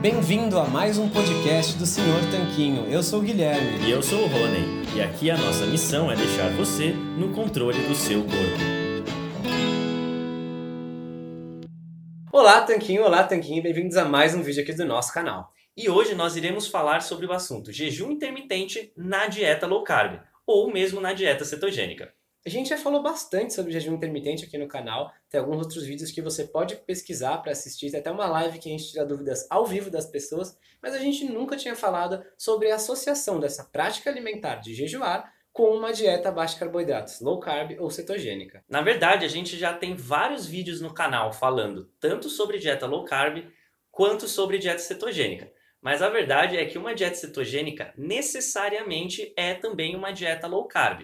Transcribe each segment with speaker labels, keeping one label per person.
Speaker 1: Bem-vindo a mais um podcast do Senhor Tanquinho. Eu sou o Guilherme.
Speaker 2: E eu sou o Rony, e aqui a nossa missão é deixar você no controle do seu corpo.
Speaker 1: Olá, Tanquinho. Olá, Tanquinho. Bem-vindos a mais um vídeo aqui do nosso canal.
Speaker 2: E hoje nós iremos falar sobre o assunto jejum intermitente na dieta low carb, ou mesmo na dieta cetogênica.
Speaker 1: A gente já falou bastante sobre jejum intermitente aqui no canal. Tem alguns outros vídeos que você pode pesquisar para assistir. Tem até uma live que a gente tira dúvidas ao vivo das pessoas. Mas a gente nunca tinha falado sobre a associação dessa prática alimentar de jejuar com uma dieta baixa carboidratos, low carb ou cetogênica.
Speaker 2: Na verdade, a gente já tem vários vídeos no canal falando tanto sobre dieta low carb quanto sobre dieta cetogênica. Mas a verdade é que uma dieta cetogênica necessariamente é também uma dieta low carb.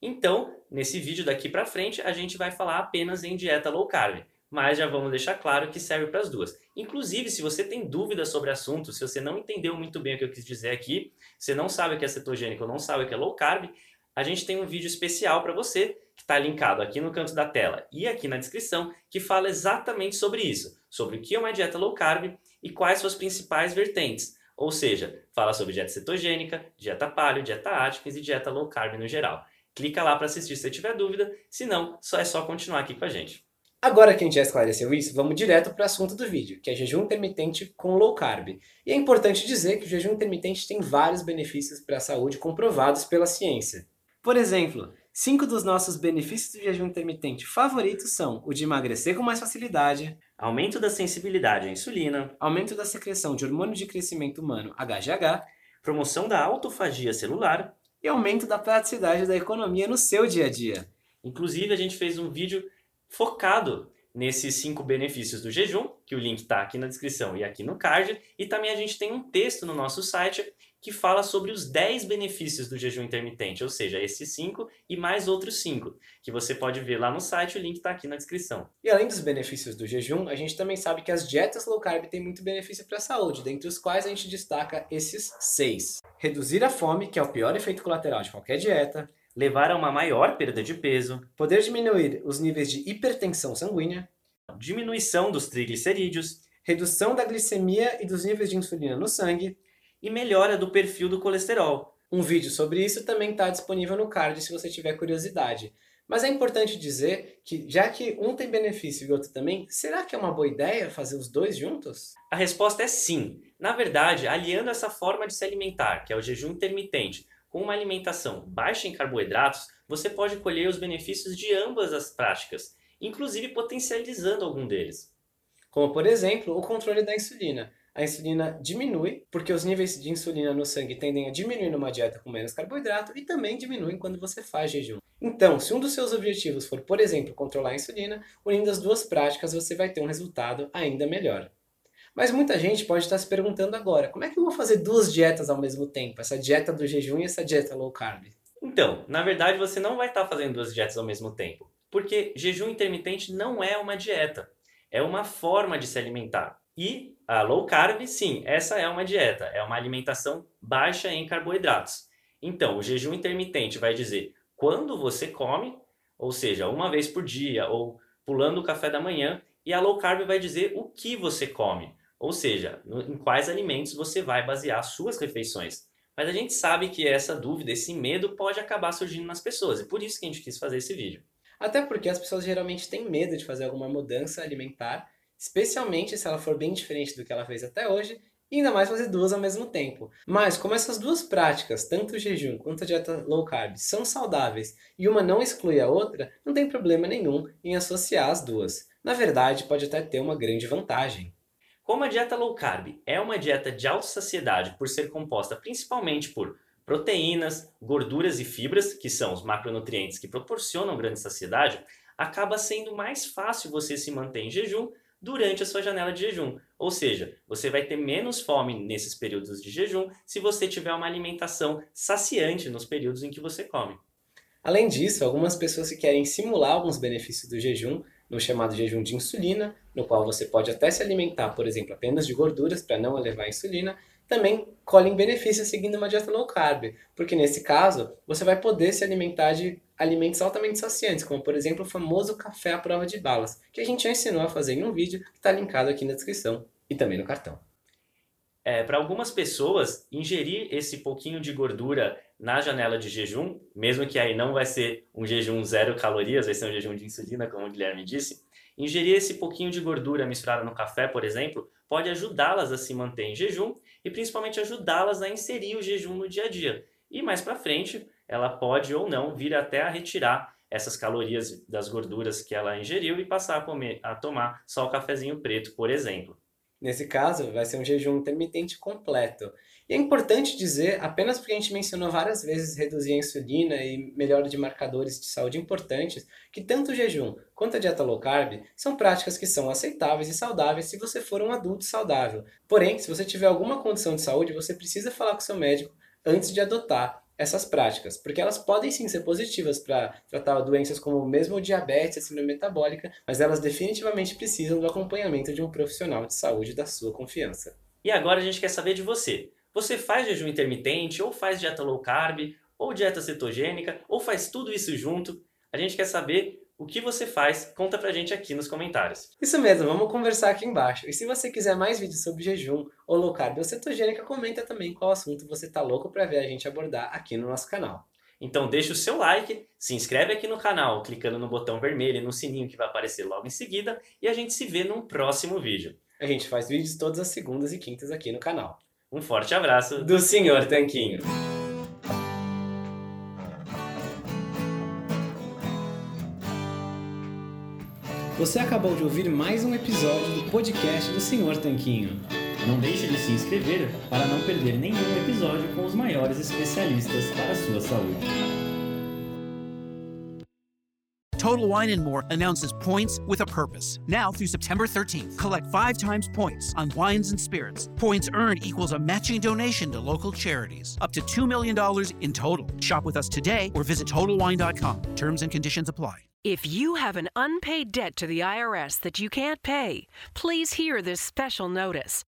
Speaker 2: Então, nesse vídeo daqui para frente, a gente vai falar apenas em dieta low carb, mas já vamos deixar claro que serve para as duas. Inclusive, se você tem dúvidas sobre assunto, se você não entendeu muito bem o que eu quis dizer aqui, você não sabe o que é cetogênico ou não sabe o que é low carb, a gente tem um vídeo especial para você que está linkado aqui no canto da tela e aqui na descrição, que fala exatamente sobre isso, sobre o que é uma dieta low carb e quais suas principais vertentes. Ou seja, fala sobre dieta cetogênica, dieta paleo, dieta Atkins e dieta low carb no geral. Clica lá para assistir se você tiver dúvida, se não, só é só continuar aqui com a gente.
Speaker 1: Agora que a gente já esclareceu isso, vamos direto para o assunto do vídeo, que é jejum intermitente com low carb. E é importante dizer que o jejum intermitente tem vários benefícios para a saúde comprovados pela ciência. Por exemplo, cinco dos nossos benefícios do jejum intermitente favoritos são o de emagrecer com mais facilidade,
Speaker 2: Aumento da sensibilidade à insulina,
Speaker 1: aumento da secreção de hormônio de crescimento humano HGH
Speaker 2: promoção da autofagia celular.
Speaker 1: E aumento da praticidade da economia no seu dia a dia.
Speaker 2: Inclusive, a gente fez um vídeo focado nesses cinco benefícios do jejum, que o link está aqui na descrição e aqui no card, e também a gente tem um texto no nosso site que fala sobre os 10 benefícios do jejum intermitente, ou seja, esses 5 e mais outros 5, que você pode ver lá no site, o link está aqui na descrição.
Speaker 1: E além dos benefícios do jejum, a gente também sabe que as dietas low carb têm muito benefício para a saúde, dentre os quais a gente destaca esses seis. Reduzir a fome, que é o pior efeito colateral de qualquer dieta.
Speaker 2: Levar a uma maior perda de peso,
Speaker 1: Poder diminuir os níveis de hipertensão sanguínea.
Speaker 2: diminuição dos triglicerídeos
Speaker 1: Redução da glicemia e dos níveis de insulina no sangue.
Speaker 2: E melhora do perfil do colesterol.
Speaker 1: Um vídeo sobre isso também está disponível no card se você tiver curiosidade. Mas é importante dizer que, já que um tem benefício e outro também, será que é uma boa ideia fazer os dois juntos?
Speaker 2: A resposta é sim. Na verdade, aliando essa forma de se alimentar, que é o jejum intermitente, com uma alimentação baixa em carboidratos, você pode colher os benefícios de ambas as práticas, inclusive potencializando algum deles.
Speaker 1: Como, por exemplo, o controle da insulina. A insulina diminui porque os níveis de insulina no sangue tendem a diminuir numa dieta com menos carboidrato e também diminuem quando você faz jejum. Então, se um dos seus objetivos for, por exemplo, controlar a insulina, unindo as duas práticas você vai ter um resultado ainda melhor. Mas muita gente pode estar se perguntando agora, como é que eu vou fazer duas dietas ao mesmo tempo? Essa dieta do jejum e essa dieta low carb?
Speaker 2: Então, na verdade, você não vai estar fazendo duas dietas ao mesmo tempo, porque jejum intermitente não é uma dieta, é uma forma de se alimentar. E a low carb, sim, essa é uma dieta, é uma alimentação baixa em carboidratos. Então, o jejum intermitente vai dizer quando você come, ou seja, uma vez por dia ou pulando o café da manhã, e a low carb vai dizer o que você come, ou seja, no- em quais alimentos você vai basear suas refeições. Mas a gente sabe que essa dúvida, esse medo pode acabar surgindo nas pessoas, e por isso que a gente quis fazer esse vídeo.
Speaker 1: Até porque as pessoas geralmente têm medo de fazer alguma mudança alimentar, especialmente se ela for bem diferente do que ela fez até hoje, e ainda mais fazer duas ao mesmo tempo. Mas como essas duas práticas, tanto o jejum quanto a dieta low carb, são saudáveis e uma não exclui a outra, não tem problema nenhum em associar as duas. Na verdade, pode até ter uma grande vantagem.
Speaker 2: Como a dieta low carb é uma dieta de alta saciedade por ser composta principalmente por proteínas, gorduras e fibras, que são os macronutrientes que proporcionam grande saciedade, acaba sendo mais fácil você se manter em jejum durante a sua janela de jejum. Ou seja, você vai ter menos fome nesses períodos de jejum se você tiver uma alimentação saciante nos períodos em que você come.
Speaker 1: Além disso, algumas pessoas que querem simular alguns benefícios do jejum, no chamado jejum de insulina, no qual você pode até se alimentar, por exemplo, apenas de gorduras para não elevar a insulina, também colhem benefícios seguindo uma dieta low carb, porque nesse caso você vai poder se alimentar de alimentos altamente saciantes, como por exemplo o famoso café à prova de balas, que a gente já ensinou a fazer em um vídeo que está linkado aqui na descrição e também no cartão.
Speaker 2: É, Para algumas pessoas, ingerir esse pouquinho de gordura na janela de jejum, mesmo que aí não vai ser um jejum zero calorias, vai ser um jejum de insulina, como o Guilherme disse, ingerir esse pouquinho de gordura misturada no café, por exemplo, pode ajudá-las a se manter em jejum e principalmente ajudá-las a inserir o jejum no dia a dia. E mais para frente, ela pode ou não vir até a retirar essas calorias das gorduras que ela ingeriu e passar a, comer, a tomar só o cafezinho preto, por exemplo.
Speaker 1: Nesse caso, vai ser um jejum intermitente completo. E é importante dizer, apenas porque a gente mencionou várias vezes reduzir a insulina e melhora de marcadores de saúde importantes, que tanto o jejum quanto a dieta low carb são práticas que são aceitáveis e saudáveis se você for um adulto saudável. Porém, se você tiver alguma condição de saúde, você precisa falar com seu médico antes de adotar essas práticas, porque elas podem sim ser positivas para tratar doenças como mesmo diabetes, a síndrome metabólica, mas elas definitivamente precisam do acompanhamento de um profissional de saúde da sua confiança.
Speaker 2: E agora a gente quer saber de você. Você faz jejum intermitente, ou faz dieta low carb, ou dieta cetogênica, ou faz tudo isso junto? A gente quer saber o que você faz? Conta pra gente aqui nos comentários.
Speaker 1: Isso mesmo, vamos conversar aqui embaixo. E se você quiser mais vídeos sobre jejum ou low carb ou cetogênica, comenta também qual assunto você tá louco para ver a gente abordar aqui no nosso canal.
Speaker 2: Então deixa o seu like, se inscreve aqui no canal clicando no botão vermelho e no sininho que vai aparecer logo em seguida e a gente se vê num próximo vídeo.
Speaker 1: A gente faz vídeos todas as segundas e quintas aqui no canal.
Speaker 2: Um forte abraço
Speaker 1: do Senhor Tanquinho. Você acabou de ouvir mais um episódio do podcast do Senhor Tanquinho.
Speaker 3: Não deixe de se inscrever para não perder nenhum episódio com os maiores especialistas para a sua saúde.
Speaker 4: Total Wine and More announces points with a purpose. Now through September 13th, collect five times points on wines and spirits. Points earned equals a matching donation to local charities, up to $2 million in total. Shop with us today or visit TotalWine.com. Terms and conditions apply.
Speaker 5: If you have an unpaid debt to the IRS that you can't pay, please hear this special notice.